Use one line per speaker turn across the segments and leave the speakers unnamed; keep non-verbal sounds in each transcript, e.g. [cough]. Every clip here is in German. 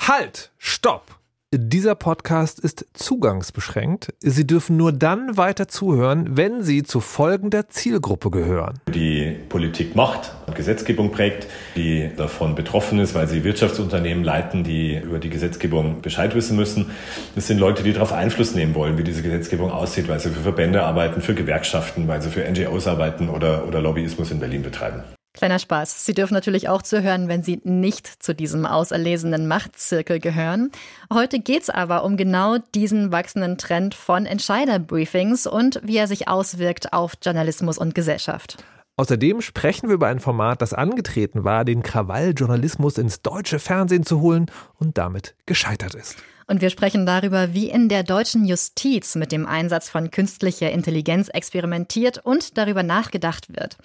Halt! Stopp! Dieser Podcast ist zugangsbeschränkt. Sie dürfen nur dann weiter zuhören, wenn Sie zu folgender Zielgruppe gehören.
Die Politik macht und Gesetzgebung prägt, die davon betroffen ist, weil sie Wirtschaftsunternehmen leiten, die über die Gesetzgebung Bescheid wissen müssen. Das sind Leute, die darauf Einfluss nehmen wollen, wie diese Gesetzgebung aussieht, weil sie für Verbände arbeiten, für Gewerkschaften, weil sie für NGOs arbeiten oder, oder Lobbyismus in Berlin betreiben.
Kleiner Spaß. Sie dürfen natürlich auch zuhören, wenn Sie nicht zu diesem auserlesenen Machtzirkel gehören. Heute geht es aber um genau diesen wachsenden Trend von Entscheiderbriefings und wie er sich auswirkt auf Journalismus und Gesellschaft.
Außerdem sprechen wir über ein Format, das angetreten war, den Krawalljournalismus ins deutsche Fernsehen zu holen und damit gescheitert ist.
Und wir sprechen darüber, wie in der deutschen Justiz mit dem Einsatz von künstlicher Intelligenz experimentiert und darüber nachgedacht wird.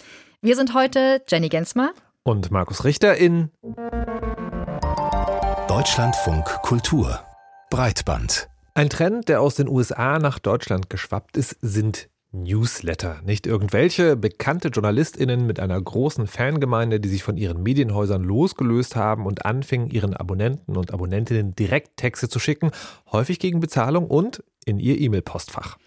Wir sind heute Jenny Gensmer
und Markus Richter in
Deutschlandfunk Kultur Breitband.
Ein Trend, der aus den USA nach Deutschland geschwappt ist, sind Newsletter. Nicht irgendwelche bekannte JournalistInnen mit einer großen Fangemeinde, die sich von ihren Medienhäusern losgelöst haben und anfingen, ihren Abonnenten und Abonnentinnen direkt Texte zu schicken, häufig gegen Bezahlung und in ihr E-Mail-Postfach.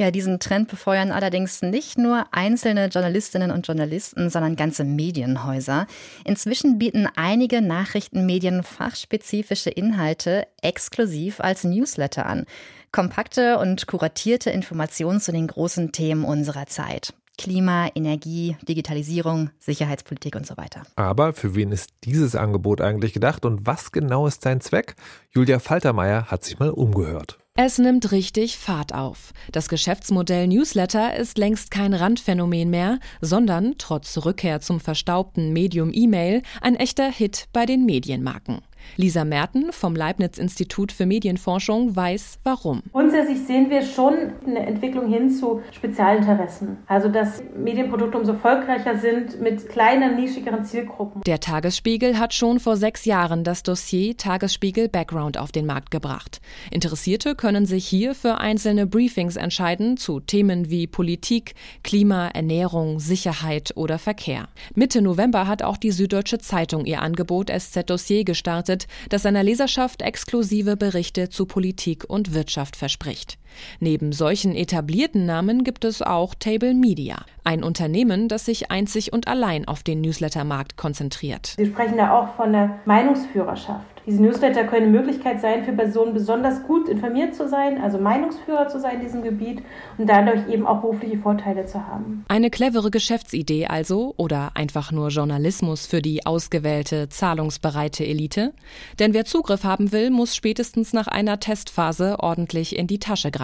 Ja, diesen Trend befeuern allerdings nicht nur einzelne Journalistinnen und Journalisten, sondern ganze Medienhäuser. Inzwischen bieten einige Nachrichtenmedien fachspezifische Inhalte exklusiv als Newsletter an. Kompakte und kuratierte Informationen zu den großen Themen unserer Zeit. Klima, Energie, Digitalisierung, Sicherheitspolitik und so weiter.
Aber für wen ist dieses Angebot eigentlich gedacht und was genau ist sein Zweck? Julia Faltermeier hat sich mal umgehört.
Es nimmt richtig Fahrt auf. Das Geschäftsmodell Newsletter ist längst kein Randphänomen mehr, sondern trotz Rückkehr zum verstaubten Medium E-Mail ein echter Hit bei den Medienmarken. Lisa Merten vom Leibniz-Institut für Medienforschung weiß, warum.
Grundsätzlich sehen wir schon eine Entwicklung hin zu Spezialinteressen. Also, dass Medienprodukte umso erfolgreicher sind mit kleinen, nischigeren Zielgruppen.
Der Tagesspiegel hat schon vor sechs Jahren das Dossier Tagesspiegel Background auf den Markt gebracht. Interessierte können sich hier für einzelne Briefings entscheiden zu Themen wie Politik, Klima, Ernährung, Sicherheit oder Verkehr. Mitte November hat auch die Süddeutsche Zeitung ihr Angebot SZ Dossier gestartet erwartet, das seiner Leserschaft exklusive Berichte zu Politik und Wirtschaft verspricht. Neben solchen etablierten Namen gibt es auch Table Media, ein Unternehmen, das sich einzig und allein auf den Newslettermarkt konzentriert.
Sie sprechen da auch von der Meinungsführerschaft. Diese Newsletter können eine Möglichkeit sein, für Personen besonders gut informiert zu sein, also Meinungsführer zu sein in diesem Gebiet und dadurch eben auch berufliche Vorteile zu haben.
Eine clevere Geschäftsidee also oder einfach nur Journalismus für die ausgewählte, zahlungsbereite Elite? Denn wer Zugriff haben will, muss spätestens nach einer Testphase ordentlich in die Tasche greifen.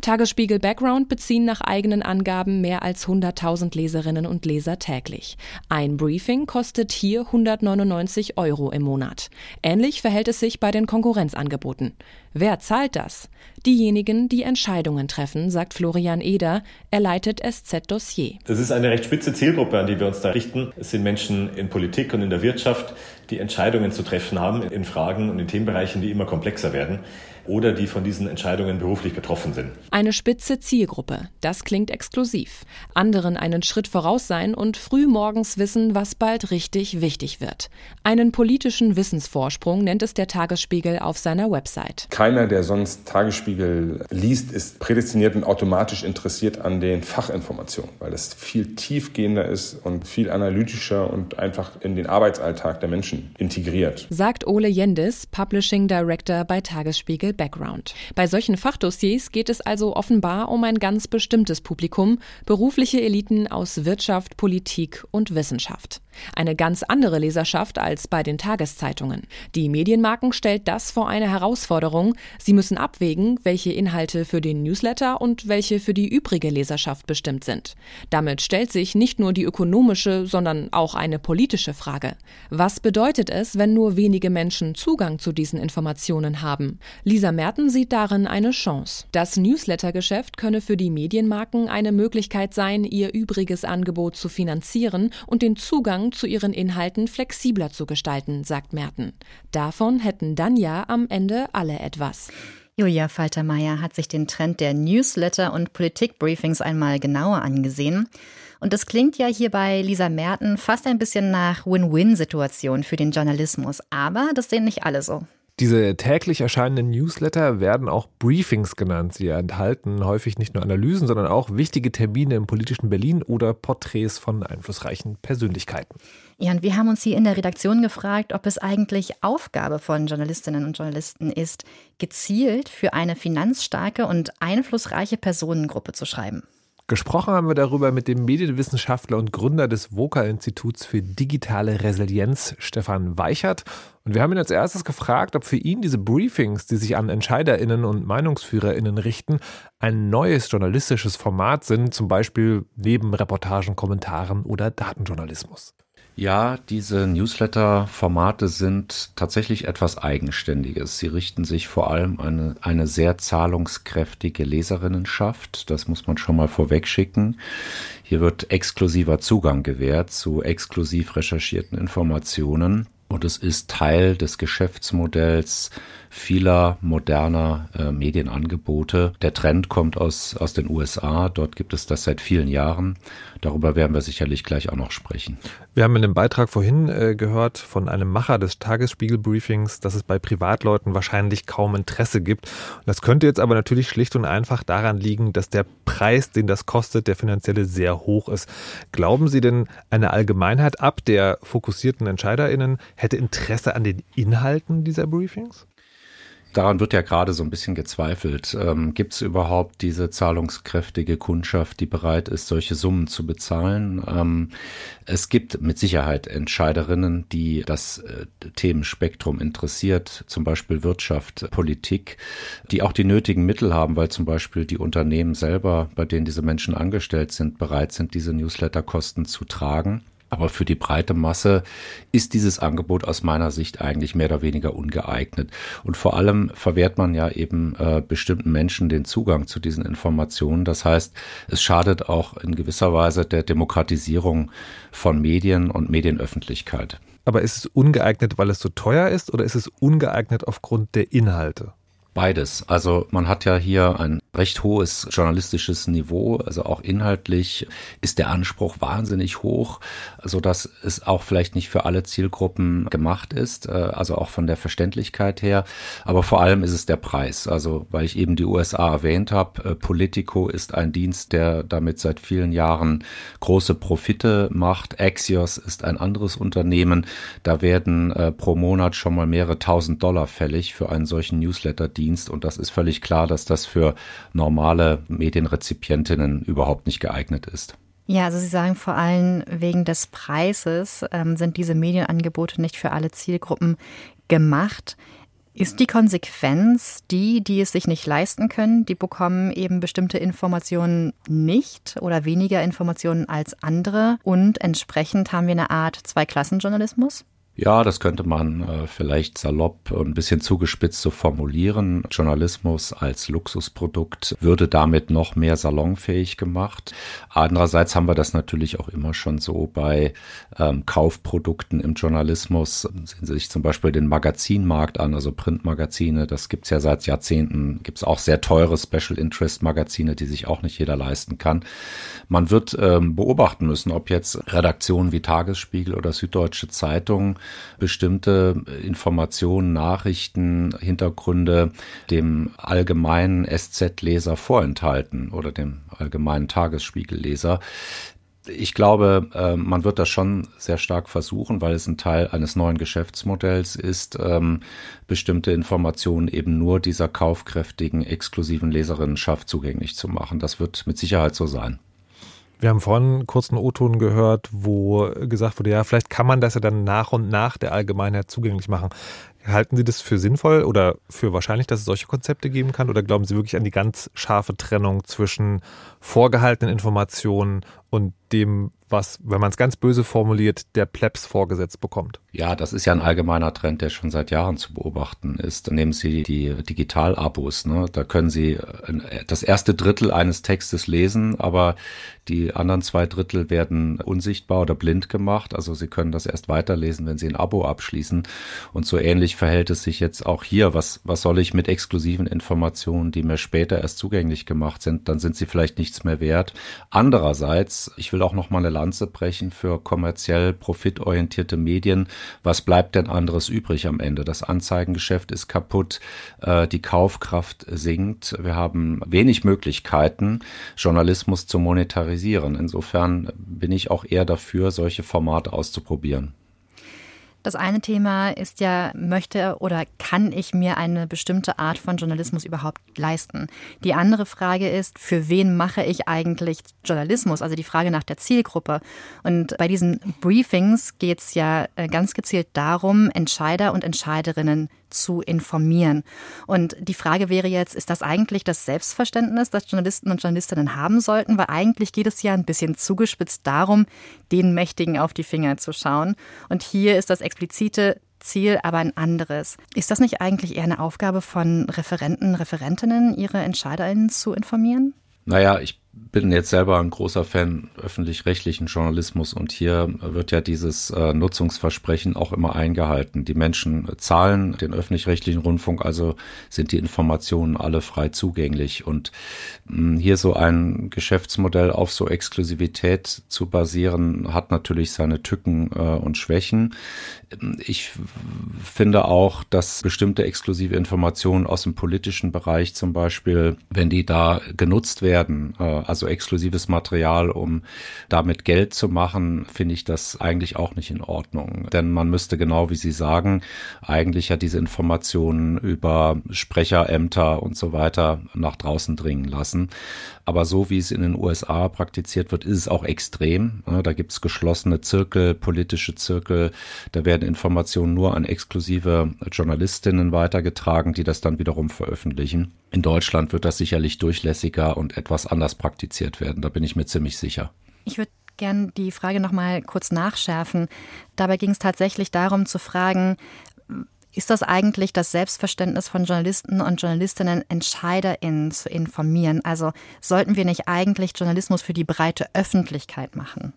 Tagesspiegel Background beziehen nach eigenen Angaben mehr als 100.000 Leserinnen und Leser täglich. Ein Briefing kostet hier 199 Euro im Monat. Ähnlich verhält es sich bei den Konkurrenzangeboten. Wer zahlt das? Diejenigen, die Entscheidungen treffen, sagt Florian Eder. Er leitet SZ Dossier.
Das ist eine recht spitze Zielgruppe, an die wir uns da richten. Es sind Menschen in Politik und in der Wirtschaft, die Entscheidungen zu treffen haben in Fragen und in Themenbereichen, die immer komplexer werden oder die von diesen Entscheidungen beruflich betroffen sind.
Eine spitze Zielgruppe, das klingt exklusiv. Anderen einen Schritt voraus sein und früh morgens wissen, was bald richtig wichtig wird. Einen politischen Wissensvorsprung nennt es der Tagesspiegel auf seiner Website.
Keiner, der sonst Tagesspiegel liest, ist prädestiniert und automatisch interessiert an den Fachinformationen, weil es viel tiefgehender ist und viel analytischer und einfach in den Arbeitsalltag der Menschen integriert.
Sagt Ole Jendis, Publishing Director bei Tagesspiegel Background. Bei solchen Fachdossiers geht es also offenbar um ein ganz bestimmtes Publikum, berufliche Eliten aus Wirtschaft, Politik und Wissenschaft. Eine ganz andere Leserschaft als bei den Tageszeitungen. Die Medienmarken stellt das vor eine Herausforderung. Sie müssen abwägen, welche Inhalte für den Newsletter und welche für die übrige Leserschaft bestimmt sind. Damit stellt sich nicht nur die ökonomische, sondern auch eine politische Frage. Was bedeutet es, wenn nur wenige Menschen Zugang zu diesen Informationen haben? Lisa Merten sieht darin eine Chance. Das Newslettergeschäft könne für die Medienmarken eine Möglichkeit sein, ihr übriges Angebot zu finanzieren und den Zugang Zugang zu ihren Inhalten flexibler zu gestalten, sagt Merten. Davon hätten dann ja am Ende alle etwas.
Julia Faltermeier hat sich den Trend der Newsletter und Politikbriefings einmal genauer angesehen. Und das klingt ja hier bei Lisa Merten fast ein bisschen nach Win-Win-Situation für den Journalismus. Aber das sehen nicht alle so.
Diese täglich erscheinenden Newsletter werden auch Briefings genannt. Sie enthalten häufig nicht nur Analysen, sondern auch wichtige Termine im politischen Berlin oder Porträts von einflussreichen Persönlichkeiten.
Ja, und wir haben uns hier in der Redaktion gefragt, ob es eigentlich Aufgabe von Journalistinnen und Journalisten ist, gezielt für eine finanzstarke und einflussreiche Personengruppe zu schreiben.
Gesprochen haben wir darüber mit dem Medienwissenschaftler und Gründer des VOCA-Instituts für digitale Resilienz, Stefan Weichert. Und wir haben ihn als erstes gefragt, ob für ihn diese Briefings, die sich an EntscheiderInnen und MeinungsführerInnen richten, ein neues journalistisches Format sind, zum Beispiel neben Reportagen, Kommentaren oder Datenjournalismus.
Ja, diese Newsletter-Formate sind tatsächlich etwas Eigenständiges. Sie richten sich vor allem an eine, sehr zahlungskräftige Leserinnenschaft. Das muss man schon mal vorwegschicken. Hier wird exklusiver Zugang gewährt zu exklusiv recherchierten Informationen. Und es ist Teil des Geschäftsmodells vieler moderner äh, Medienangebote. Der Trend kommt aus, aus den USA. Dort gibt es das seit vielen Jahren. Darüber werden wir sicherlich gleich auch noch sprechen.
Wir haben in dem Beitrag vorhin äh, gehört von einem Macher des Tagesspiegel-Briefings, dass es bei Privatleuten wahrscheinlich kaum Interesse gibt. Das könnte jetzt aber natürlich schlicht und einfach daran liegen, dass der Preis, den das kostet, der finanzielle sehr hoch ist. Glauben Sie denn, eine Allgemeinheit ab der fokussierten EntscheiderInnen hätte Interesse an den Inhalten dieser Briefings?
Daran wird ja gerade so ein bisschen gezweifelt. Ähm, Gibt es überhaupt diese zahlungskräftige Kundschaft, die bereit ist, solche Summen zu bezahlen? Ähm, es gibt mit Sicherheit Entscheiderinnen, die das äh, Themenspektrum interessiert, zum Beispiel Wirtschaft, Politik, die auch die nötigen Mittel haben, weil zum Beispiel die Unternehmen selber, bei denen diese Menschen angestellt sind, bereit sind, diese Newsletterkosten zu tragen. Aber für die breite Masse ist dieses Angebot aus meiner Sicht eigentlich mehr oder weniger ungeeignet. Und vor allem verwehrt man ja eben äh, bestimmten Menschen den Zugang zu diesen Informationen. Das heißt, es schadet auch in gewisser Weise der Demokratisierung von Medien und Medienöffentlichkeit.
Aber ist es ungeeignet, weil es so teuer ist oder ist es ungeeignet aufgrund der Inhalte?
Beides. Also man hat ja hier ein recht hohes journalistisches Niveau, also auch inhaltlich ist der Anspruch wahnsinnig hoch, so dass es auch vielleicht nicht für alle Zielgruppen gemacht ist, äh, also auch von der Verständlichkeit her. Aber vor allem ist es der Preis. Also weil ich eben die USA erwähnt habe, äh, Politico ist ein Dienst, der damit seit vielen Jahren große Profite macht. Axios ist ein anderes Unternehmen. Da werden äh, pro Monat schon mal mehrere tausend Dollar fällig für einen solchen Newsletter Dienst und das ist völlig klar, dass das für normale Medienrezipientinnen überhaupt nicht geeignet ist.
Ja, also Sie sagen vor allem wegen des Preises ähm, sind diese Medienangebote nicht für alle Zielgruppen gemacht. Ist die Konsequenz, die, die es sich nicht leisten können, die bekommen eben bestimmte Informationen nicht oder weniger Informationen als andere und entsprechend haben wir eine Art Zweiklassenjournalismus?
Ja, das könnte man äh, vielleicht salopp ein bisschen zugespitzt so formulieren. Journalismus als Luxusprodukt würde damit noch mehr salonfähig gemacht. Andererseits haben wir das natürlich auch immer schon so bei ähm, Kaufprodukten im Journalismus. Sehen Sie sich zum Beispiel den Magazinmarkt an, also Printmagazine. Das gibt's ja seit Jahrzehnten. Gibt's auch sehr teure Special Interest Magazine, die sich auch nicht jeder leisten kann. Man wird ähm, beobachten müssen, ob jetzt Redaktionen wie Tagesspiegel oder Süddeutsche Zeitung bestimmte Informationen, Nachrichten, Hintergründe dem allgemeinen SZ-Leser vorenthalten oder dem allgemeinen Tagesspiegelleser. Ich glaube, äh, man wird das schon sehr stark versuchen, weil es ein Teil eines neuen Geschäftsmodells ist, ähm, bestimmte Informationen eben nur dieser kaufkräftigen, exklusiven Leserinnenschaft zugänglich zu machen. Das wird mit Sicherheit so sein.
Wir haben vorhin einen kurzen O-Ton gehört, wo gesagt wurde, ja, vielleicht kann man das ja dann nach und nach der Allgemeinheit zugänglich machen. Halten Sie das für sinnvoll oder für wahrscheinlich, dass es solche Konzepte geben kann? Oder glauben Sie wirklich an die ganz scharfe Trennung zwischen vorgehaltenen Informationen und dem, was, wenn man es ganz böse formuliert, der Plebs vorgesetzt bekommt?
Ja, das ist ja ein allgemeiner Trend, der schon seit Jahren zu beobachten ist. Nehmen Sie die Digital-Abos. Ne? Da können Sie äh, das erste Drittel eines Textes lesen, aber die anderen zwei Drittel werden unsichtbar oder blind gemacht. Also Sie können das erst weiterlesen, wenn Sie ein Abo abschließen. Und so ähnlich verhält es sich jetzt auch hier. Was, was soll ich mit exklusiven Informationen, die mir später erst zugänglich gemacht sind? Dann sind sie vielleicht nichts mehr wert. Andererseits, ich will auch noch mal eine Lanze brechen für kommerziell profitorientierte Medien. Was bleibt denn anderes übrig am Ende? Das Anzeigengeschäft ist kaputt, äh, die Kaufkraft sinkt. Wir haben wenig Möglichkeiten, Journalismus zu monetarisieren. Insofern bin ich auch eher dafür, solche Formate auszuprobieren.
Das eine Thema ist ja, möchte oder kann ich mir eine bestimmte Art von Journalismus überhaupt leisten? Die andere Frage ist, für wen mache ich eigentlich Journalismus? Also die Frage nach der Zielgruppe. Und bei diesen Briefings geht es ja äh, ganz gezielt darum, Entscheider und Entscheiderinnen zu informieren. Und die Frage wäre jetzt, ist das eigentlich das Selbstverständnis, das Journalisten und Journalistinnen haben sollten? Weil eigentlich geht es ja ein bisschen zugespitzt darum, den Mächtigen auf die Finger zu schauen. Und hier ist das explizite Ziel aber ein anderes. Ist das nicht eigentlich eher eine Aufgabe von Referenten, Referentinnen, ihre Entscheiderinnen zu informieren?
Naja, ich bin jetzt selber ein großer Fan öffentlich-rechtlichen Journalismus und hier wird ja dieses äh, Nutzungsversprechen auch immer eingehalten. Die Menschen zahlen den öffentlich-rechtlichen Rundfunk, also sind die Informationen alle frei zugänglich. Und mh, hm, hier so ein Geschäftsmodell auf so Exklusivität zu basieren, hat natürlich seine Tücken äh, und Schwächen. Ich finde auch, dass bestimmte exklusive Informationen aus dem politischen Bereich zum Beispiel, wenn die da genutzt werden, äh, also exklusives Material, um damit Geld zu machen, finde ich das eigentlich auch nicht in Ordnung. Denn man müsste genau wie Sie sagen, eigentlich ja diese Informationen über Sprecherämter und so weiter nach draußen dringen lassen. Aber so wie es in den USA praktiziert wird, ist es auch extrem. Da gibt es geschlossene Zirkel, politische Zirkel. Da werden Informationen nur an exklusive Journalistinnen weitergetragen, die das dann wiederum veröffentlichen. In Deutschland wird das sicherlich durchlässiger und etwas anders praktiziert werden. Da bin ich mir ziemlich sicher.
Ich würde gern die Frage noch mal kurz nachschärfen. Dabei ging es tatsächlich darum zu fragen, ist das eigentlich das Selbstverständnis von Journalisten und Journalistinnen, EntscheiderInnen zu informieren? Also sollten wir nicht eigentlich Journalismus für die breite Öffentlichkeit machen?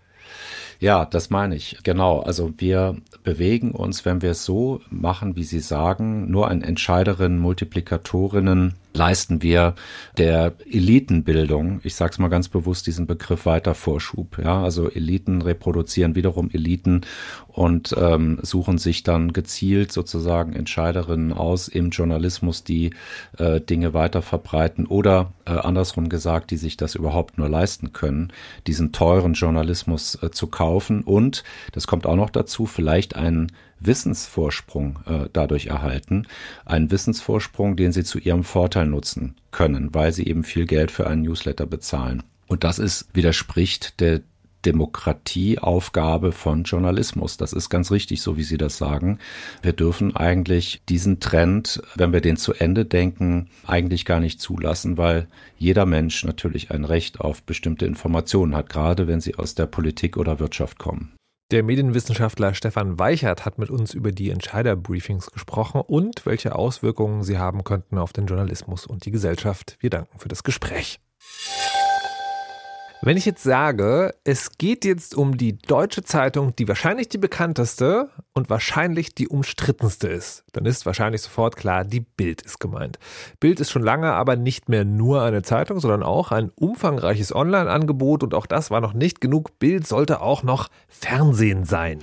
Ja, das meine ich. Genau. Also wir bewegen uns, wenn wir es so machen, wie Sie sagen, nur an Entscheiderinnen, Multiplikatorinnen leisten wir der Elitenbildung, ich sage es mal ganz bewusst, diesen Begriff weiter Vorschub. Ja, also Eliten reproduzieren wiederum Eliten und ähm, suchen sich dann gezielt sozusagen Entscheiderinnen aus im Journalismus, die äh, Dinge weiter verbreiten oder äh, andersrum gesagt, die sich das überhaupt nur leisten können, diesen teuren Journalismus äh, zu kaufen und, das kommt auch noch dazu, vielleicht einen Wissensvorsprung äh, dadurch erhalten. Einen Wissensvorsprung, den sie zu ihrem Vorteil nutzen können, weil sie eben viel Geld für einen Newsletter bezahlen. Und das ist, widerspricht der Demokratieaufgabe von Journalismus. Das ist ganz richtig, so wie Sie das sagen. Wir dürfen eigentlich diesen Trend, wenn wir den zu Ende denken, eigentlich gar nicht zulassen, weil jeder Mensch natürlich ein Recht auf bestimmte Informationen hat, gerade wenn sie aus der Politik oder Wirtschaft kommen.
Der Medienwissenschaftler Stefan Weichert hat mit uns über die Entscheiderbriefings gesprochen und welche Auswirkungen sie haben könnten auf den Journalismus und die Gesellschaft. Wir danken für das Gespräch. Wenn ich jetzt sage, es geht jetzt um die deutsche Zeitung, die wahrscheinlich die bekannteste und wahrscheinlich die umstrittenste ist, dann ist wahrscheinlich sofort klar, die Bild ist gemeint. Bild ist schon lange aber nicht mehr nur eine Zeitung, sondern auch ein umfangreiches Online-Angebot und auch das war noch nicht genug. Bild sollte auch noch Fernsehen sein.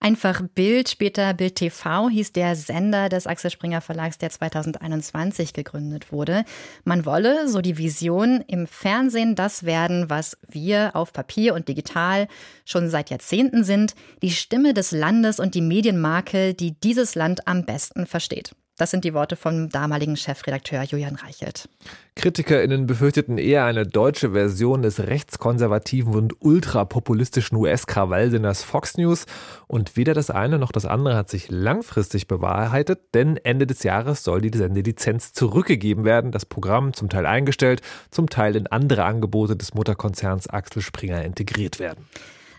Einfach Bild, später Bild TV hieß der Sender des Axel Springer Verlags, der 2021 gegründet wurde. Man wolle, so die Vision, im Fernsehen das werden, was wir auf Papier und digital schon seit Jahrzehnten sind, die Stimme des Landes und die Medienmarke, die dieses Land am besten versteht. Das sind die Worte vom damaligen Chefredakteur Julian Reichelt.
KritikerInnen befürchteten eher eine deutsche Version des rechtskonservativen und ultrapopulistischen US-Krawallsenders Fox News. Und weder das eine noch das andere hat sich langfristig bewahrheitet, denn Ende des Jahres soll die Sendelizenz zurückgegeben werden, das Programm zum Teil eingestellt, zum Teil in andere Angebote des Mutterkonzerns Axel Springer integriert werden.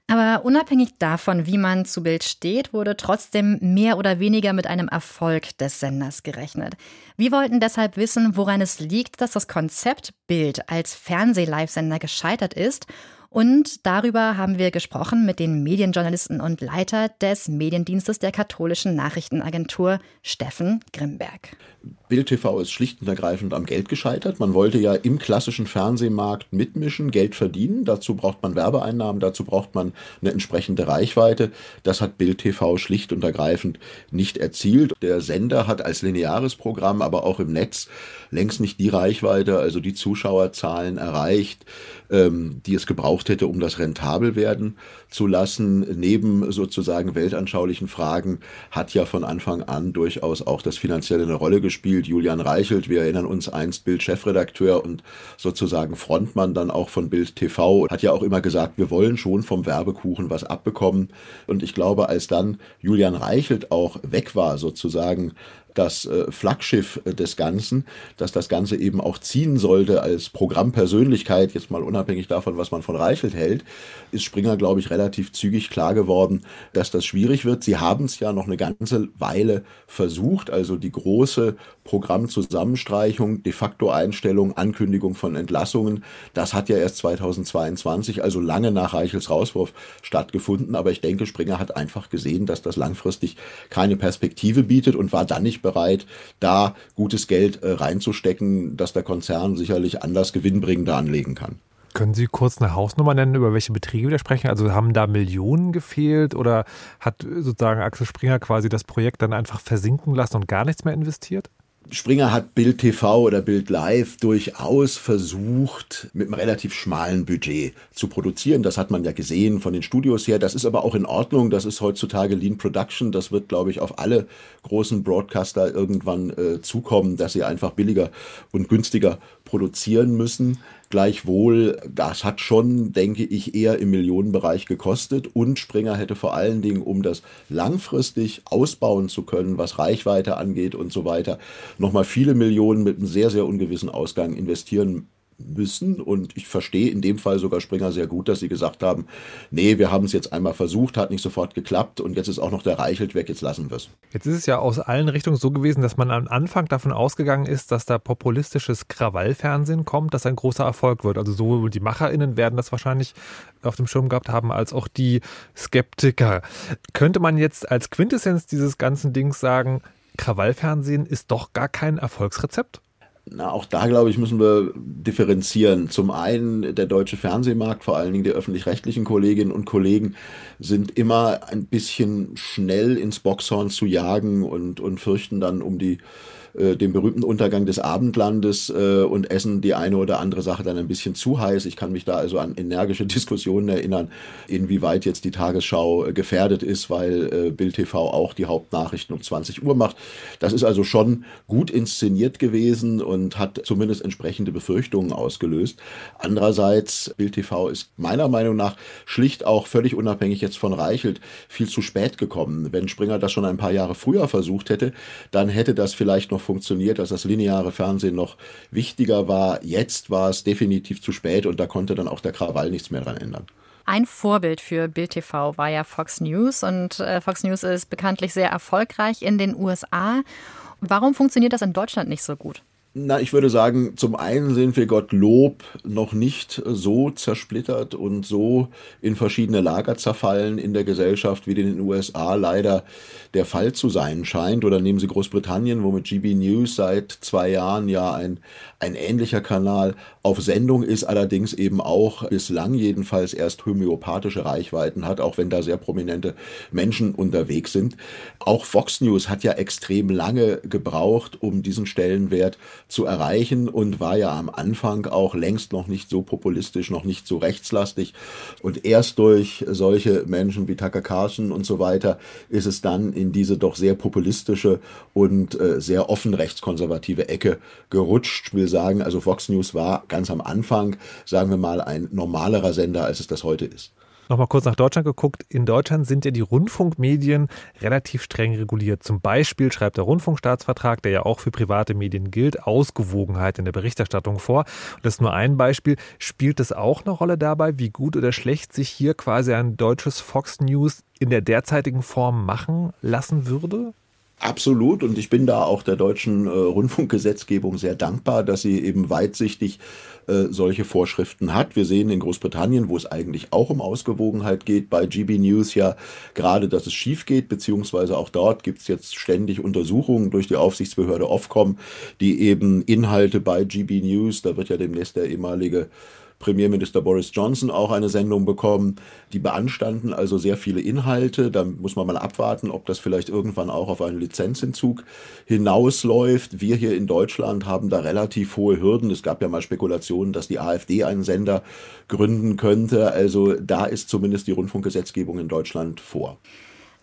Aber unabhängig davon, wie man zu Bild steht, wurde trotzdem mehr oder weniger mit einem Erfolg des Senders gerechnet. Wir wollten deshalb wissen, woran es liegt, dass das Konzept Bild als Fernseh-Live-Sender gescheitert ist Und darüber haben wir gesprochen mit den Medienjournalisten und Leiter des Mediendienstes der katholischen Nachrichtenagentur, Steffen Grimberg.
Bild TV ist schlicht und ergreifend am Geld gescheitert. Man wollte ja im klassischen Fernsehmarkt mitmischen, Geld verdienen. Dazu braucht man Werbeeinnahmen, dazu braucht man eine entsprechende Reichweite. Das hat Bild TV schlicht und ergreifend nicht erzielt. Der Sender hat als lineares Programm, aber auch im Netz längst nicht die Reichweite, also die Zuschauerzahlen erreicht, ähm, die es gebraucht hätte, um das rentabel werden zu lassen. Neben sozusagen weltanschaulichen Fragen hat ja von Anfang an durchaus auch das Finanzielle eine Rolle gespielt. Julian Reichelt, wir erinnern uns einst Bild-Chefredakteur und sozusagen Frontmann dann auch von Bild TV, hat ja auch immer gesagt, wir wollen schon vom Werbekuchen was abbekommen. Und ich glaube, als dann Julian Reichelt auch weg war, sozusagen das äh, Flaggschiff äh, des Ganzen, dass das Ganze eben auch ziehen sollte als Programmpersönlichkeit, jetzt mal unabhängig davon, was man von Reichelt hält, ist Springer, glaube ich, relativ zügig klar geworden, dass das schwierig wird. Sie haben es ja noch eine ganze Weile versucht, also die große Programmzusammenstreichung, de facto Einstellung, Ankündigung von Entlassungen, das hat ja erst 2022, also lange nach Reichels Rauswurf stattgefunden. Aber ich denke, Springer hat einfach gesehen, dass das langfristig keine Perspektive bietet und war dann nicht bereit, da gutes Geld äh, reinzustecken, dass der Konzern sicherlich anders gewinnbringender anlegen kann.
Können Sie kurz eine Hausnummer nennen, über welche Betriebe wir sprechen? Also haben da Millionen gefehlt oder hat sozusagen Axel Springer quasi das Projekt dann einfach versinken lassen und gar nichts mehr investiert?
Springer hat Bild TV oder Bild Live durchaus versucht, mit einem relativ schmalen Budget zu produzieren. Das hat man ja gesehen von den Studios her. Das ist aber auch in Ordnung. Das ist heutzutage Lean Production. Das wird, glaube ich, auf alle großen Broadcaster irgendwann äh, zukommen, dass sie einfach billiger und günstiger produzieren müssen. Gleichwohl, das hat schon, denke ich, eher im Millionenbereich gekostet. Und Springer hätte vor allen Dingen, um das langfristig ausbauen zu können, was Reichweite angeht und so weiter, nochmal viele Millionen mit einem sehr, sehr ungewissen Ausgang investieren müssen. Und ich verstehe in dem Fall sogar Springer sehr gut, dass sie gesagt haben, nee, wir haben es jetzt einmal versucht, hat nicht sofort geklappt und jetzt ist auch noch der Reichelt weg, jetzt lassen wir es.
Jetzt ist es ja aus allen Richtungen so gewesen, dass man am Anfang davon ausgegangen ist, dass da populistisches Krawallfernsehen kommt, das ein großer Erfolg wird. Also sowohl die MacherInnen werden das wahrscheinlich auf dem Schirm gehabt haben, als auch die Skeptiker. Könnte man jetzt als Quintessenz dieses ganzen Dings sagen, Krawallfernsehen ist doch gar kein Erfolgsrezept?
Na, auch da, glaube ich, müssen wir differenzieren. Zum einen der deutsche Fernsehmarkt, vor allen Dingen die öffentlich-rechtlichen Kolleginnen und Kollegen, sind immer ein bisschen schnell ins Boxhorn zu jagen und, und fürchten dann um die äh, dem berühmten Untergang des Abendlandes äh, und essen die eine oder andere Sache dann ein bisschen zu heiß. Ich kann mich da also an energische [laughs] Diskussionen erinnern, inwieweit jetzt die Tagesschau äh, gefährdet ist, weil äh, Bild TV auch die Hauptnachrichten um 20 Uhr macht. Das ist also schon gut inszeniert gewesen und hat zumindest entsprechende Befürchtungen ausgelöst. Andererseits, Bild TV ist meiner Meinung nach schlicht auch völlig unabhängig jetzt von Reichelt viel zu spät gekommen. Wenn Springer das schon ein paar Jahre früher versucht hätte, dann hätte das vielleicht noch funktioniert, dass das lineare Fernsehen noch wichtiger war. Jetzt war es definitiv zu spät und da konnte dann auch der Krawall nichts mehr dran ändern.
Ein Vorbild für Bild TV war ja Fox News und äh, Fox News ist bekanntlich sehr erfolgreich in den USA. Warum funktioniert das in Deutschland nicht so gut?
Na, ich würde sagen, zum einen sind wir Gottlob noch nicht so zersplittert und so in verschiedene Lager zerfallen in der Gesellschaft, wie in den USA leider der Fall zu sein scheint. Oder nehmen Sie Großbritannien, wo mit GB News seit zwei Jahren ja ein, ein ähnlicher Kanal auf Sendung ist, allerdings eben auch bislang jedenfalls erst homöopathische Reichweiten hat, auch wenn da sehr prominente Menschen unterwegs sind. Auch Fox News hat ja extrem lange gebraucht, um diesen Stellenwert zu erreichen und war ja am Anfang auch längst noch nicht so populistisch, noch nicht so rechtslastig. Und erst durch solche Menschen wie Tucker Carlson und so weiter ist es dann in diese doch sehr populistische und äh, sehr offen rechtskonservative Ecke gerutscht. Ich will sagen, also Fox News war ganz am Anfang, sagen wir mal, ein normalerer Sender, als es das heute ist.
Nochmal kurz nach Deutschland geguckt. In Deutschland sind ja die Rundfunkmedien relativ streng reguliert. Zum Beispiel schreibt der Rundfunkstaatsvertrag, der ja auch für private Medien gilt, Ausgewogenheit in der Berichterstattung vor. Und das ist nur ein Beispiel. Spielt es auch eine Rolle dabei, wie gut oder schlecht sich hier quasi ein deutsches Fox News in der derzeitigen Form machen lassen würde?
Absolut. Und ich bin da auch der deutschen äh, Rundfunkgesetzgebung sehr dankbar, dass sie eben weitsichtig äh, solche Vorschriften hat. Wir sehen in Großbritannien, wo es eigentlich auch um Ausgewogenheit geht, bei GB News ja gerade, dass es schief geht, beziehungsweise auch dort gibt es jetzt ständig Untersuchungen durch die Aufsichtsbehörde Ofcom, die eben Inhalte bei GB News, da wird ja demnächst der ehemalige Premierminister Boris Johnson auch eine Sendung bekommen. Die beanstanden also sehr viele Inhalte. Da muss man mal abwarten, ob das vielleicht irgendwann auch auf einen Lizenzentzug hinausläuft. Wir hier in Deutschland haben da relativ hohe Hürden. Es gab ja mal Spekulationen, dass die AfD einen Sender gründen könnte. Also da ist zumindest die Rundfunkgesetzgebung in Deutschland vor.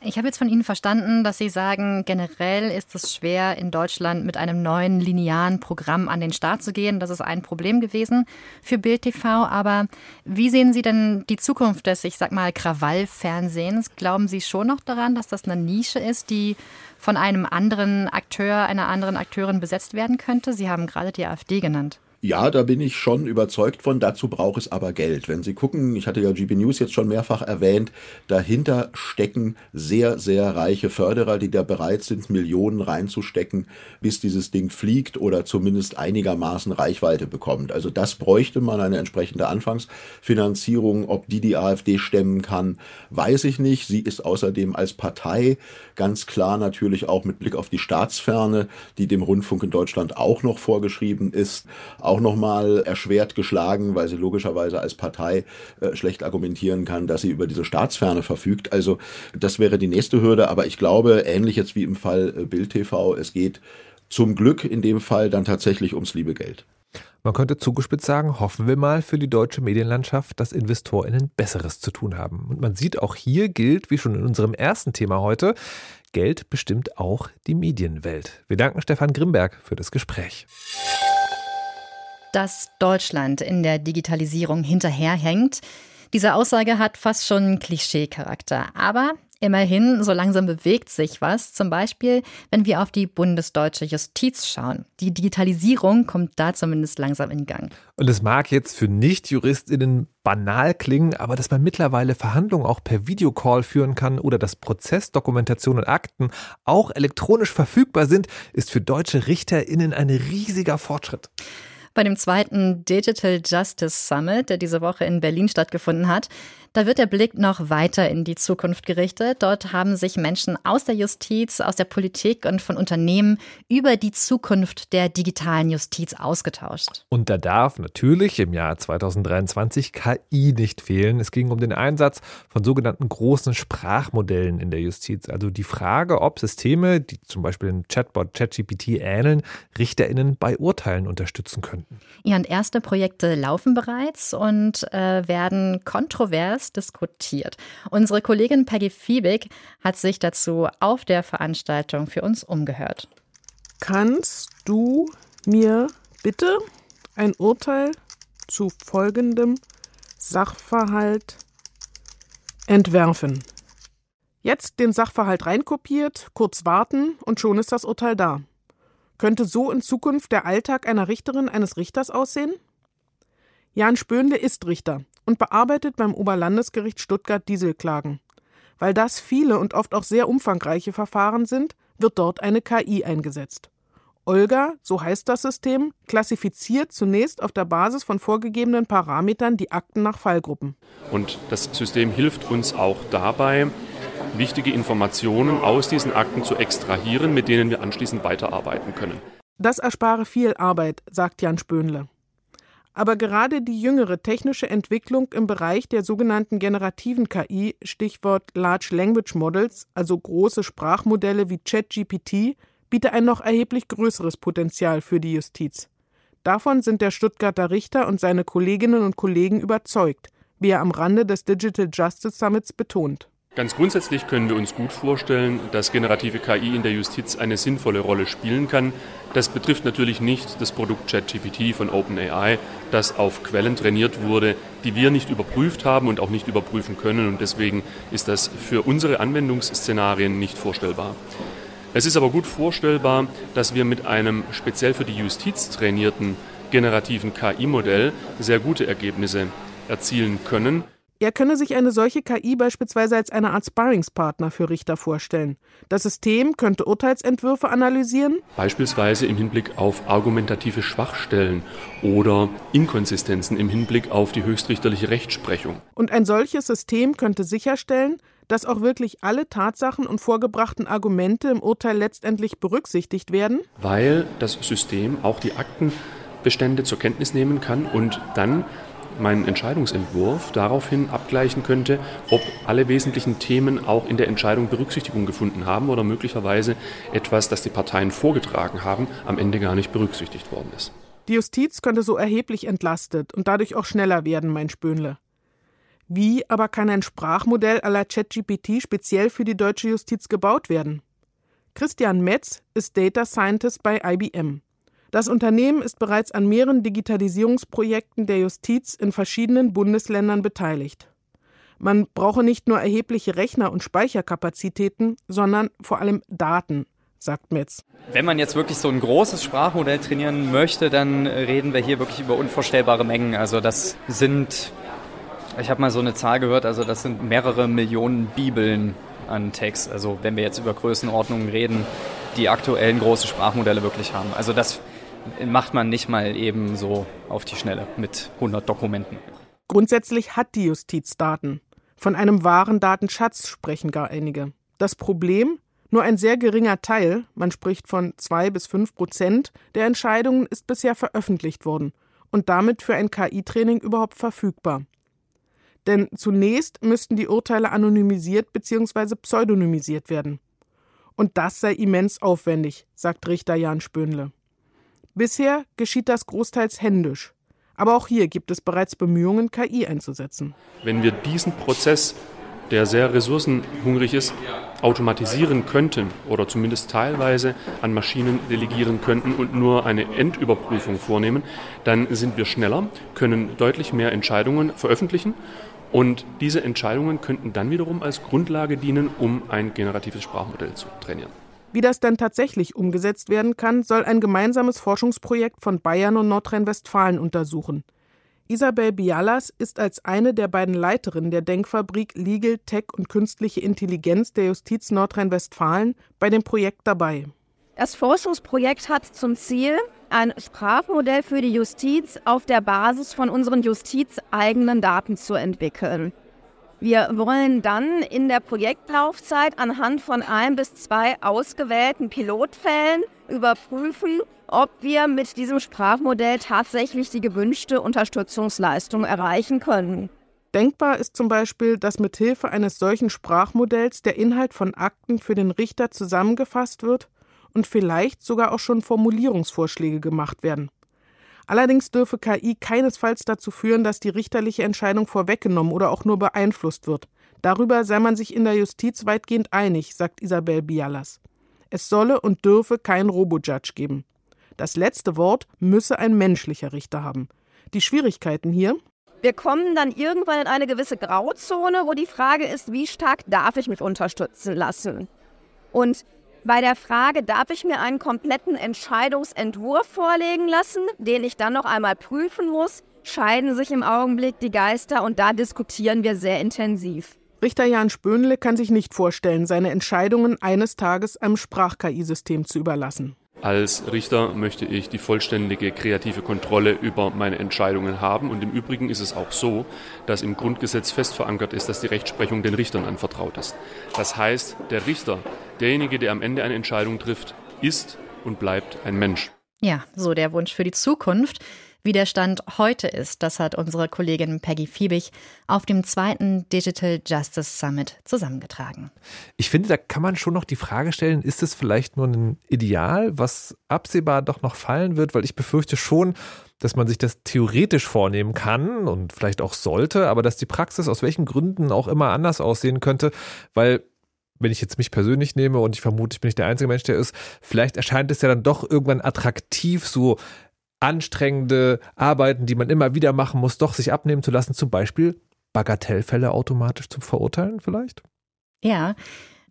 Ich habe jetzt von Ihnen verstanden, dass Sie sagen, generell ist es schwer, in Deutschland mit einem neuen linearen Programm an den Start zu gehen. Das ist ein Problem gewesen für Bild TV. Aber wie sehen Sie denn die Zukunft des, ich sag mal, Krawallfernsehens? Glauben Sie schon noch daran, dass das eine Nische ist, die von einem anderen Akteur, einer anderen Akteurin besetzt werden könnte? Sie haben gerade die AfD genannt.
Ja, da bin ich schon überzeugt von. Dazu braucht es aber Geld. Wenn Sie gucken, ich hatte ja GB News jetzt schon mehrfach erwähnt, dahinter stecken sehr, sehr reiche Förderer, die da bereit sind, Millionen reinzustecken, bis dieses Ding fliegt oder zumindest einigermaßen Reichweite bekommt. Also das bräuchte man eine entsprechende Anfangsfinanzierung. Ob die die AfD stemmen kann, weiß ich nicht. Sie ist außerdem als Partei ganz klar natürlich auch mit Blick auf die Staatsferne, die dem Rundfunk in Deutschland auch noch vorgeschrieben ist, nochmal erschwert geschlagen, weil sie logischerweise als Partei äh, schlecht argumentieren kann, dass sie über diese Staatsferne verfügt. Also das wäre die nächste Hürde, aber ich glaube, ähnlich jetzt wie im Fall äh, Bild TV, es geht zum Glück in dem Fall dann tatsächlich ums liebe Geld.
Man könnte zugespitzt sagen, hoffen wir mal für die deutsche Medienlandschaft, dass InvestorInnen Besseres zu tun haben. Und man sieht auch hier gilt, wie schon in unserem ersten Thema heute, Geld bestimmt auch die Medienwelt. Wir danken Stefan Grimberg für das Gespräch
dass Deutschland in der Digitalisierung hinterherhängt. Diese Aussage hat fast schon Klischeecharakter. Aber Immerhin, so langsam bewegt sich was. Zum Beispiel, wenn wir auf die bundesdeutsche Justiz schauen. Die Digitalisierung kommt da zumindest langsam in Gang.
Und es mag jetzt für Nicht-JuristInnen banal klingen, aber dass man mittlerweile Verhandlungen auch per Videocall führen kann oder dass Prozessdokumentation und Akten auch elektronisch verfügbar sind, ist für deutsche RichterInnen ein riesiger Fortschritt.
Bei dem zweiten Digital Justice Summit, der diese Woche in Berlin stattgefunden hat, da wird der Blick noch weiter in die Zukunft gerichtet. Dort haben sich Menschen aus der Justiz, aus der Politik und von Unternehmen über die Zukunft der digitalen Justiz ausgetauscht.
Und da darf natürlich im Jahr 2023 KI nicht fehlen. Es ging um den Einsatz von sogenannten großen Sprachmodellen in der Justiz. Also die Frage, ob Systeme, die zum Beispiel den Chatbot ChatGPT ähneln, RichterInnen bei Urteilen unterstützen könnten.
Ja, und erste Projekte laufen bereits und äh, werden kontrovers heiß diskutiert. Unsere Kollegin Peggy Fiebig hat sich dazu auf der Veranstaltung für uns umgehört.
Kannst du mir bitte ein Urteil zu folgendem Sachverhalt entwerfen? Jetzt den Sachverhalt reinkopiert, kurz warten und schon ist das Urteil da. Könnte so in Zukunft der Alltag einer Richterin, eines Richters aussehen? Jan Spöhnle ist Richter und bearbeitet beim Oberlandesgericht Stuttgart Dieselklagen. Weil das viele und oft auch sehr umfangreiche Verfahren sind, wird dort eine KI eingesetzt. Olga, so heißt das System, klassifiziert zunächst auf der Basis von vorgegebenen Parametern die Akten nach Fallgruppen.
Und das System hilft uns auch dabei, wichtige Informationen aus diesen Akten zu extrahieren, mit denen wir anschließend weiterarbeiten können.
Das erspare viel Arbeit, sagt Jan Spöhnle. Aber gerade die jüngere technische Entwicklung im Bereich der sogenannten generativen KI, Stichwort Large Language Models, also große Sprachmodelle wie ChatGPT, bietet ein noch erheblich größeres Potenzial für die Justiz. Davon sind der Stuttgarter Richter und seine Kolleginnen und Kollegen überzeugt, wie er am Rande des Digital Justice Summits betont.
Ganz grundsätzlich können wir uns gut vorstellen, dass generative KI in der Justiz eine sinnvolle Rolle spielen kann. Das betrifft natürlich nicht das Produkt ChatGPT von OpenAI, das auf Quellen trainiert wurde, die wir nicht überprüft haben und auch nicht überprüfen können. Und deswegen ist das für unsere Anwendungsszenarien nicht vorstellbar. Es ist aber gut vorstellbar, dass wir mit einem speziell für die Justiz trainierten generativen KI-Modell sehr gute Ergebnisse erzielen können.
Er könne sich eine solche KI beispielsweise als eine Art Sparringspartner für Richter vorstellen. Das System könnte Urteilsentwürfe analysieren.
Beispielsweise im Hinblick auf argumentative Schwachstellen oder Inkonsistenzen im Hinblick auf die höchstrichterliche Rechtsprechung.
Und ein solches System könnte sicherstellen, dass auch wirklich alle Tatsachen und vorgebrachten Argumente im Urteil letztendlich berücksichtigt werden?
Weil das System auch die Aktenbestände zur Kenntnis nehmen kann und dann meinen Entscheidungsentwurf daraufhin abgleichen könnte, ob alle wesentlichen Themen auch in der Entscheidung Berücksichtigung gefunden haben oder möglicherweise etwas, das die Parteien vorgetragen haben, am Ende gar nicht berücksichtigt worden ist.
Die Justiz könnte so erheblich entlastet und dadurch auch schneller werden, mein Spönle. Wie aber kann ein Sprachmodell à la ChatGPT speziell für die deutsche Justiz gebaut werden? Christian Metz ist Data Scientist bei IBM. Das Unternehmen ist bereits an mehreren Digitalisierungsprojekten der Justiz in verschiedenen Bundesländern beteiligt. Man brauche nicht nur erhebliche Rechner- und Speicherkapazitäten, sondern vor allem Daten, sagt Metz.
Wenn man jetzt wirklich so ein großes Sprachmodell trainieren möchte, dann reden wir hier wirklich über unvorstellbare Mengen. Also das sind, ich habe mal so eine Zahl gehört, also das sind mehrere Millionen Bibeln an Text. Also wenn wir jetzt über Größenordnungen reden, die aktuellen große Sprachmodelle wirklich haben. Also das macht man nicht mal eben so auf die Schnelle mit 100 Dokumenten.
Grundsätzlich hat die Justiz Daten. Von einem wahren Datenschatz sprechen gar einige. Das Problem? Nur ein sehr geringer Teil, man spricht von zwei bis fünf Prozent, der Entscheidungen ist bisher veröffentlicht worden und damit für ein KI-Training überhaupt verfügbar. Denn zunächst müssten die Urteile anonymisiert bzw. pseudonymisiert werden. Und das sei immens aufwendig, sagt Richter Jan Spönle. Bisher geschieht das großteils händisch. Aber auch hier gibt es bereits Bemühungen, KI einzusetzen.
Wenn wir diesen Prozess, der sehr ressourcenhungrig ist, automatisieren könnten oder zumindest teilweise an Maschinen delegieren könnten und nur eine Endüberprüfung vornehmen, dann sind wir schneller, können deutlich mehr Entscheidungen veröffentlichen und diese Entscheidungen könnten dann wiederum als Grundlage dienen, um ein generatives Sprachmodell zu trainieren.
Wie das dann tatsächlich umgesetzt werden kann, soll ein gemeinsames Forschungsprojekt von Bayern und Nordrhein-Westfalen untersuchen. Isabel Bialas ist als eine der beiden Leiterinnen der Denkfabrik Legal Tech und Künstliche Intelligenz der Justiz Nordrhein-Westfalen bei dem Projekt dabei.
Das Forschungsprojekt hat zum Ziel, ein Sprachmodell für die Justiz auf der Basis von unseren justizeigenen Daten zu entwickeln. Wir wollen dann in der Projektlaufzeit anhand von ein bis zwei ausgewählten Pilotfällen überprüfen, ob wir mit diesem Sprachmodell tatsächlich die gewünschte Unterstützungsleistung erreichen können.
Denkbar ist zum Beispiel, dass mithilfe eines solchen Sprachmodells der Inhalt von Akten für den Richter zusammengefasst wird und vielleicht sogar auch schon Formulierungsvorschläge gemacht werden. Allerdings dürfe KI keinesfalls dazu führen, dass die richterliche Entscheidung vorweggenommen oder auch nur beeinflusst wird. Darüber sei man sich in der Justiz weitgehend einig, sagt Isabel Bialas. Es solle und dürfe kein Robo-Judge geben. Das letzte Wort müsse ein menschlicher Richter haben. Die Schwierigkeiten hier?
Wir kommen dann irgendwann in eine gewisse Grauzone, wo die Frage ist, wie stark darf ich mich unterstützen lassen? Und bei der Frage, darf ich mir einen kompletten Entscheidungsentwurf vorlegen lassen, den ich dann noch einmal prüfen muss, scheiden sich im Augenblick die Geister und da diskutieren wir sehr intensiv.
Richter Jan Spönle kann sich nicht vorstellen, seine Entscheidungen eines Tages einem Sprach-KI-System zu überlassen.
Als Richter möchte ich die vollständige kreative Kontrolle über meine Entscheidungen haben. Und im Übrigen ist es auch so, dass im Grundgesetz fest verankert ist, dass die Rechtsprechung den Richtern anvertraut ist. Das heißt, der Richter, derjenige, der am Ende eine Entscheidung trifft, ist und bleibt ein Mensch.
Ja, so der Wunsch für die Zukunft. Wie der Stand heute ist, das hat unsere Kollegin Peggy Fiebig auf dem zweiten Digital Justice Summit zusammengetragen.
Ich finde, da kann man schon noch die Frage stellen, ist es vielleicht nur ein Ideal, was absehbar doch noch fallen wird? Weil ich befürchte schon, dass man sich das theoretisch vornehmen kann und vielleicht auch sollte, aber dass die Praxis aus welchen Gründen auch immer anders aussehen könnte, weil wenn ich jetzt mich persönlich nehme und ich vermute, ich bin nicht der einzige Mensch, der ist, vielleicht erscheint es ja dann doch irgendwann attraktiv, so anstrengende Arbeiten, die man immer wieder machen muss, doch sich abnehmen zu lassen, zum Beispiel Bagatellfälle automatisch zu verurteilen vielleicht?
Ja,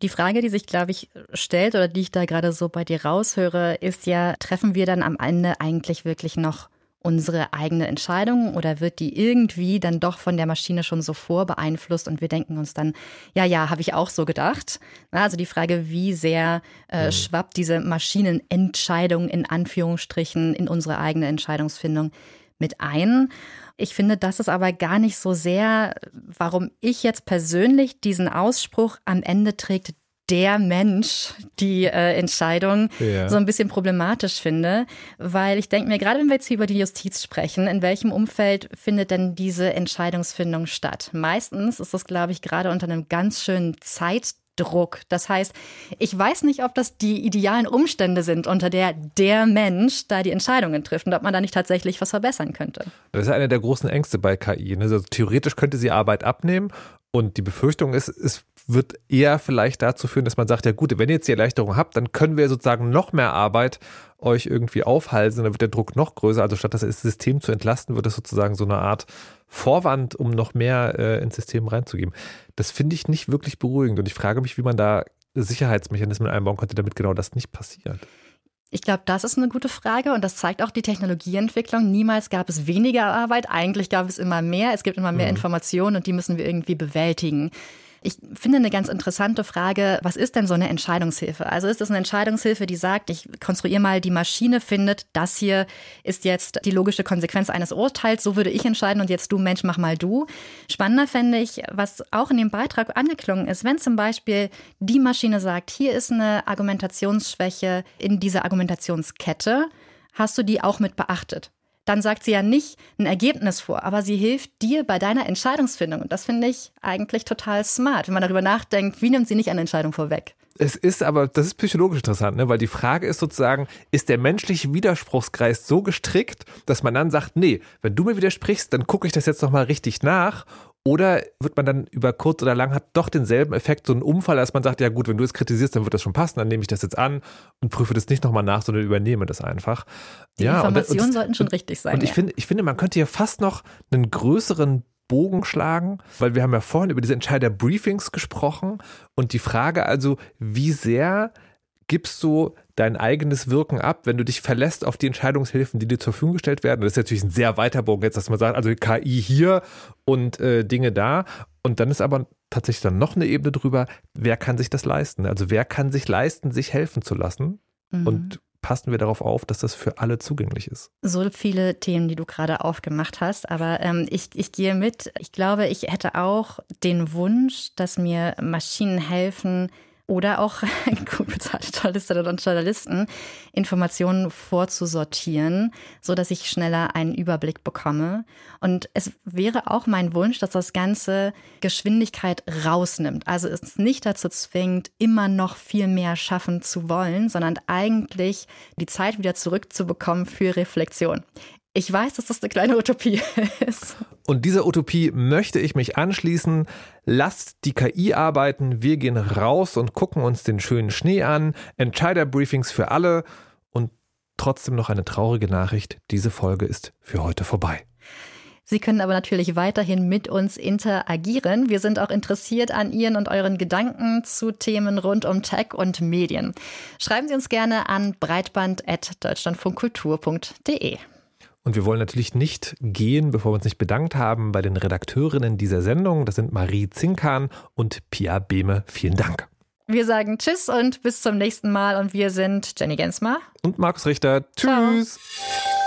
die Frage, die sich, glaube ich, stellt oder die ich da gerade so bei dir raushöre, ist ja, treffen wir dann am Ende eigentlich wirklich noch unsere eigene Entscheidung oder wird die irgendwie dann doch von der Maschine schon so vorbeeinflusst und wir denken uns dann, ja, ja, habe ich auch so gedacht. Also die Frage, wie sehr äh, schwappt diese Maschinenentscheidung in Anführungsstrichen in unsere eigene Entscheidungsfindung mit ein. Ich finde, das ist aber gar nicht so sehr, warum ich jetzt persönlich diesen Ausspruch am Ende trägt der Mensch die äh, Entscheidung ja. so ein bisschen problematisch finde, weil ich denke mir, gerade wenn wir jetzt über die Justiz sprechen, in welchem Umfeld findet denn diese Entscheidungsfindung statt? Meistens ist das, glaube ich, gerade unter einem ganz schönen Zeitdruck. Das heißt, ich weiß nicht, ob das die idealen Umstände sind, unter der der Mensch da die Entscheidungen trifft und ob man da nicht tatsächlich was verbessern könnte.
Das ist eine der großen Ängste bei KI. Ne? Also theoretisch könnte sie Arbeit abnehmen und die Befürchtung ist, es wird eher vielleicht dazu führen, dass man sagt, ja gut, wenn ihr jetzt die Erleichterung habt, dann können wir sozusagen noch mehr Arbeit euch irgendwie aufhalsen, dann wird der Druck noch größer. Also statt das System zu entlasten, wird es sozusagen so eine Art Vorwand, um noch mehr äh, ins System reinzugeben. Das finde ich nicht wirklich beruhigend und ich frage mich, wie man da Sicherheitsmechanismen einbauen könnte, damit genau das nicht passiert.
Ich glaube, das ist eine gute Frage und das zeigt auch die Technologieentwicklung. Niemals gab es weniger Arbeit, eigentlich gab es immer mehr. Es gibt immer mehr mhm. Informationen und die müssen wir irgendwie bewältigen. Ich finde eine ganz interessante Frage, was ist denn so eine Entscheidungshilfe? Also ist es eine Entscheidungshilfe, die sagt, ich konstruiere mal, die Maschine findet, das hier ist jetzt die logische Konsequenz eines Urteils, so würde ich entscheiden und jetzt du Mensch, mach mal du. Spannender fände ich, was auch in dem Beitrag angeklungen ist, wenn zum Beispiel die Maschine sagt, hier ist eine Argumentationsschwäche in dieser Argumentationskette, hast du die auch mit beachtet? Dann sagt sie ja nicht ein Ergebnis vor, aber sie hilft dir bei deiner Entscheidungsfindung. Und das finde ich eigentlich total smart, wenn man darüber nachdenkt, wie nimmt sie nicht eine Entscheidung vorweg.
Es ist aber, das ist psychologisch interessant, ne? weil die Frage ist sozusagen, ist der menschliche Widerspruchskreis so gestrickt, dass man dann sagt, nee, wenn du mir widersprichst, dann gucke ich das jetzt nochmal richtig nach oder wird man dann über kurz oder lang hat doch denselben Effekt, so einen Umfall, dass man sagt, ja gut, wenn du es kritisierst, dann wird das schon passen, dann nehme ich das jetzt an und prüfe das nicht nochmal nach, sondern übernehme das einfach.
Die ja, Informationen und, und, sollten schon richtig sein.
Und ich, ja. finde, ich finde, man könnte hier fast noch einen größeren Bogen schlagen, weil wir haben ja vorhin über diese Entscheider-Briefings gesprochen und die Frage also, wie sehr gibst du dein eigenes Wirken ab, wenn du dich verlässt auf die Entscheidungshilfen, die dir zur Verfügung gestellt werden. Das ist natürlich ein sehr weiter Bogen jetzt, dass man sagt, also KI hier und äh, Dinge da. Und dann ist aber tatsächlich dann noch eine Ebene drüber, wer kann sich das leisten? Also wer kann sich leisten, sich helfen zu lassen? Mhm. Und passen wir darauf auf, dass das für alle zugänglich ist.
So viele Themen, die du gerade aufgemacht hast, aber ähm, ich, ich gehe mit. Ich glaube, ich hätte auch den Wunsch, dass mir Maschinen helfen, oder auch gut [laughs] bezahlte Journalistinnen und Journalisten Informationen vorzusortieren, so dass ich schneller einen Überblick bekomme. Und es wäre auch mein Wunsch, dass das Ganze Geschwindigkeit rausnimmt. Also es nicht dazu zwingt, immer noch viel mehr schaffen zu wollen, sondern eigentlich die Zeit wieder zurückzubekommen für Reflexion. Ich weiß, dass das eine kleine Utopie [laughs] ist.
Und dieser Utopie möchte ich mich anschließen. Lasst die KI arbeiten. Wir gehen raus und gucken uns den schönen Schnee an. Entscheiderbriefings für alle. Und trotzdem noch eine traurige Nachricht. Diese Folge ist für heute vorbei.
Sie können aber natürlich weiterhin mit uns interagieren. Wir sind auch interessiert an Ihren und euren Gedanken zu Themen rund um Tech und Medien. Schreiben Sie uns gerne an breitband.deutschlandfunkkultur.de.
Und wir wollen natürlich nicht gehen, bevor wir uns nicht bedankt haben bei den Redakteurinnen dieser Sendung. Das sind Marie Zinkan und Pia Behme. Vielen Dank.
Wir sagen Tschüss und bis zum nächsten Mal. Und wir sind Jenny Gensmer
und Markus Richter. Tschüss. Ciao.